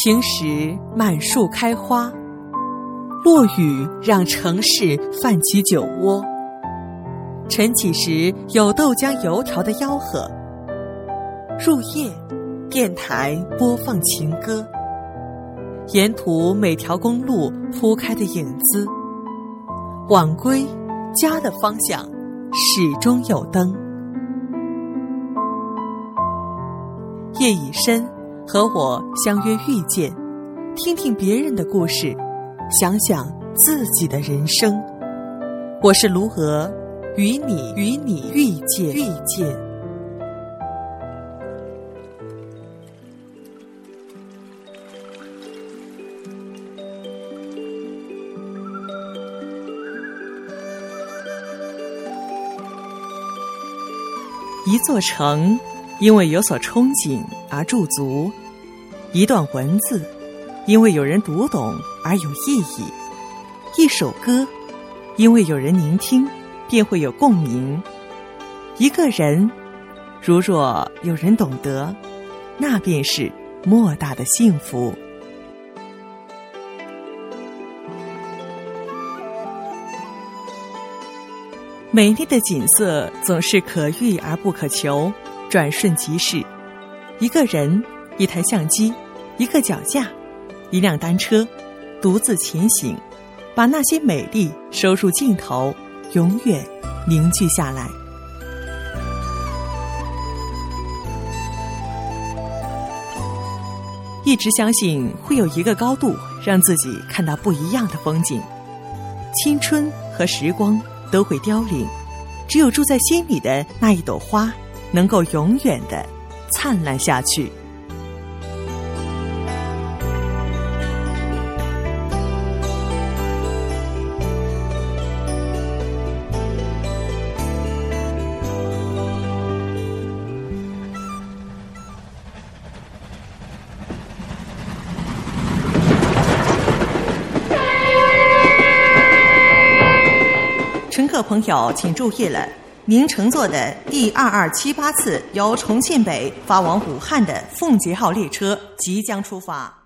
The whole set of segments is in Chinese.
晴时满树开花，落雨让城市泛起酒窝。晨起时有豆浆油条的吆喝，入夜，电台播放情歌，沿途每条公路铺开的影子，晚归家的方向始终有灯。夜已深，和我相约遇见，听听别人的故事，想想自己的人生。我是卢娥，与你与你遇见遇见。一座城。因为有所憧憬而驻足，一段文字，因为有人读懂而有意义；一首歌，因为有人聆听，便会有共鸣；一个人，如若有人懂得，那便是莫大的幸福。美丽的景色总是可遇而不可求。转瞬即逝，一个人，一台相机，一个脚架，一辆单车，独自前行，把那些美丽收入镜头，永远凝聚下来。一直相信会有一个高度，让自己看到不一样的风景。青春和时光都会凋零，只有住在心里的那一朵花。能够永远的灿烂下去。乘客朋友，请注意了。您乘坐的第二二七八次由重庆北发往武汉的奉节号列车即将出发。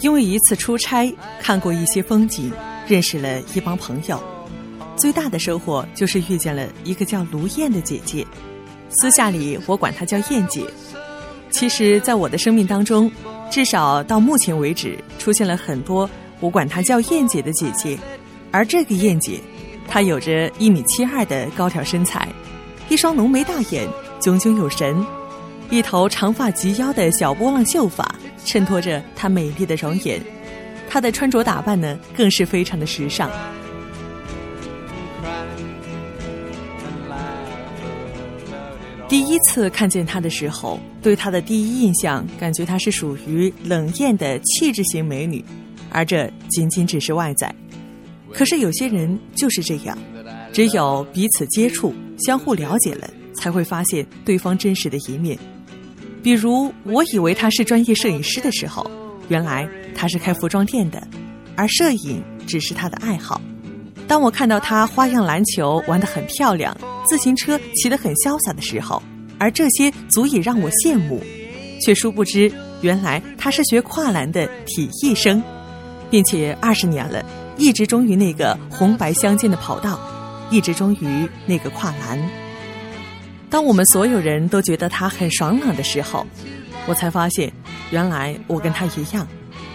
因为一次出差，看过一些风景，认识了一帮朋友，最大的收获就是遇见了一个叫卢燕的姐姐，私下里我管她叫燕姐。其实，在我的生命当中，至少到目前为止，出现了很多我管她叫燕姐的姐姐。而这个燕姐，她有着一米七二的高挑身材，一双浓眉大眼，炯炯有神，一头长发及腰的小波浪秀发衬托着她美丽的容颜。她的穿着打扮呢，更是非常的时尚。第一次看见她的时候，对她的第一印象，感觉她是属于冷艳的气质型美女，而这仅仅只是外在。可是有些人就是这样，只有彼此接触、相互了解了，才会发现对方真实的一面。比如，我以为他是专业摄影师的时候，原来他是开服装店的，而摄影只是他的爱好。当我看到他花样篮球玩得很漂亮。自行车骑得很潇洒的时候，而这些足以让我羡慕，却殊不知，原来他是学跨栏的体艺生，并且二十年了，一直忠于那个红白相间的跑道，一直忠于那个跨栏。当我们所有人都觉得他很爽朗的时候，我才发现，原来我跟他一样，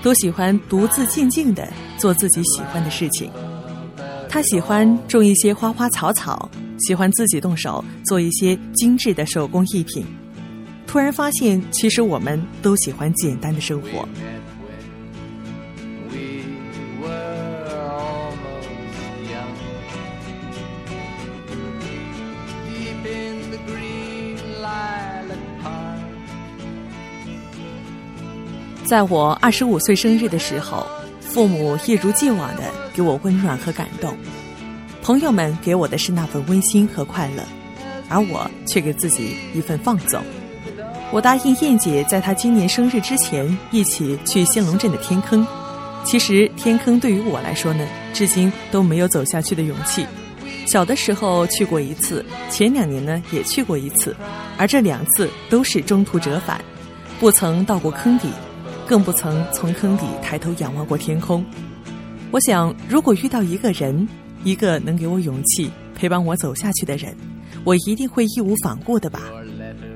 都喜欢独自静静的做自己喜欢的事情。他喜欢种一些花花草草。喜欢自己动手做一些精致的手工艺品，突然发现，其实我们都喜欢简单的生活。在我二十五岁生日的时候，父母一如既往的给我温暖和感动。朋友们给我的是那份温馨和快乐，而我却给自己一份放纵。我答应燕姐，在她今年生日之前一起去兴隆镇的天坑。其实天坑对于我来说呢，至今都没有走下去的勇气。小的时候去过一次，前两年呢也去过一次，而这两次都是中途折返，不曾到过坑底，更不曾从坑底抬头仰望过天空。我想，如果遇到一个人，一个能给我勇气、陪伴我走下去的人，我一定会义无反顾的吧。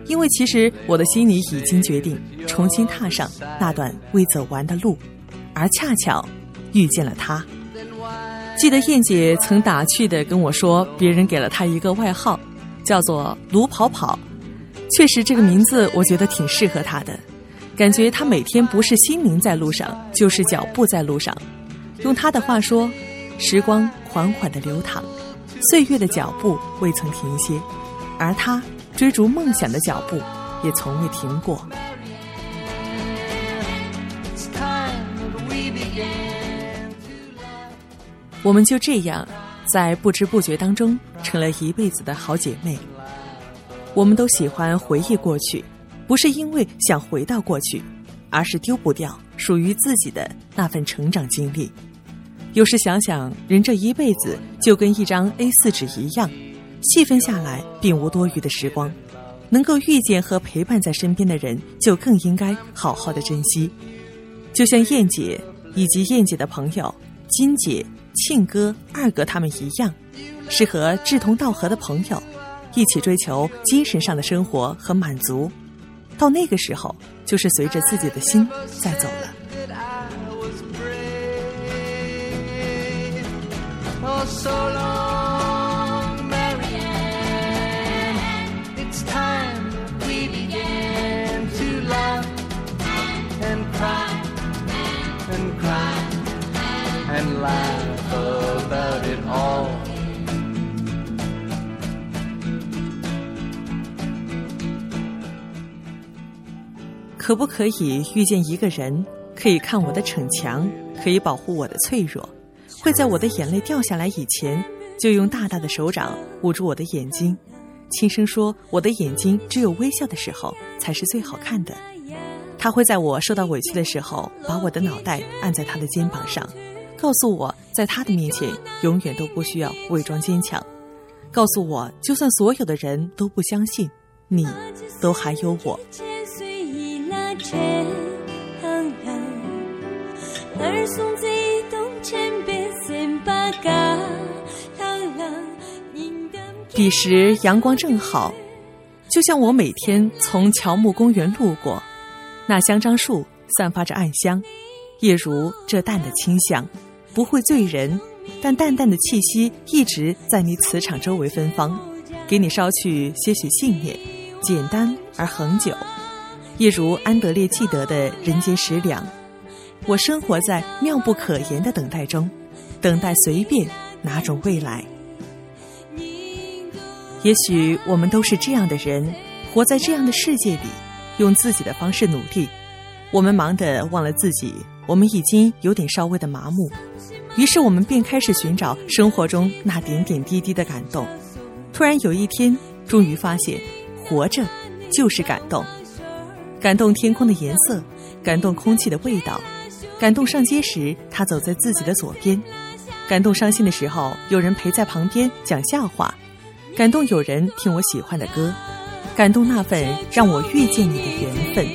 因为其实我的心里已经决定重新踏上那段未走完的路，而恰巧遇见了他。记得燕姐曾打趣的跟我说，别人给了她一个外号，叫做“卢跑跑”。确实，这个名字我觉得挺适合她的，感觉她每天不是心灵在路上，就是脚步在路上。用她的话说，时光缓缓的流淌，岁月的脚步未曾停歇，而她追逐梦想的脚步也从未停过。我们就这样，在不知不觉当中成了一辈子的好姐妹。我们都喜欢回忆过去，不是因为想回到过去，而是丢不掉属于自己的那份成长经历。有时想想，人这一辈子就跟一张 A 四纸一样，细分下来并无多余的时光。能够遇见和陪伴在身边的人，就更应该好好的珍惜。就像燕姐以及燕姐的朋友金姐。庆哥、二哥他们一样，是和志同道合的朋友一起追求精神上的生活和满足。到那个时候，就是随着自己的心在走了。可不可以遇见一个人，可以看我的逞强，可以保护我的脆弱，会在我的眼泪掉下来以前，就用大大的手掌捂住我的眼睛，轻声说：“我的眼睛只有微笑的时候才是最好看的。”他会在我受到委屈的时候，把我的脑袋按在他的肩膀上。告诉我在他的面前永远都不需要伪装坚强，告诉我就算所有的人都不相信，你都还有我。彼时阳光正好，就像我每天从乔木公园路过，那香樟树散发着暗香，也如这淡的清香。不会醉人，但淡淡的气息一直在你磁场周围芬芳，给你捎去些许信念，简单而恒久。一如安德烈记得的人间食粮，我生活在妙不可言的等待中，等待随便哪种未来。也许我们都是这样的人，活在这样的世界里，用自己的方式努力。我们忙得忘了自己，我们已经有点稍微的麻木。于是我们便开始寻找生活中那点点滴滴的感动。突然有一天，终于发现，活着就是感动，感动天空的颜色，感动空气的味道，感动上街时他走在自己的左边，感动伤心的时候有人陪在旁边讲笑话，感动有人听我喜欢的歌，感动那份让我遇见你的缘分。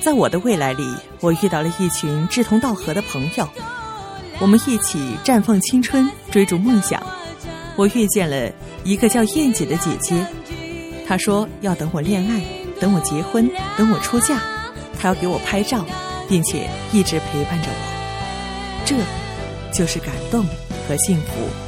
在我的未来里，我遇到了一群志同道合的朋友，我们一起绽放青春，追逐梦想。我遇见了一个叫燕姐的姐姐，她说要等我恋爱，等我结婚，等我出嫁，她要给我拍照，并且一直陪伴着我。这，就是感动和幸福。